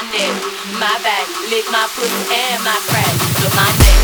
my. My neck, my back, lick my pussy and my crack. So my neck.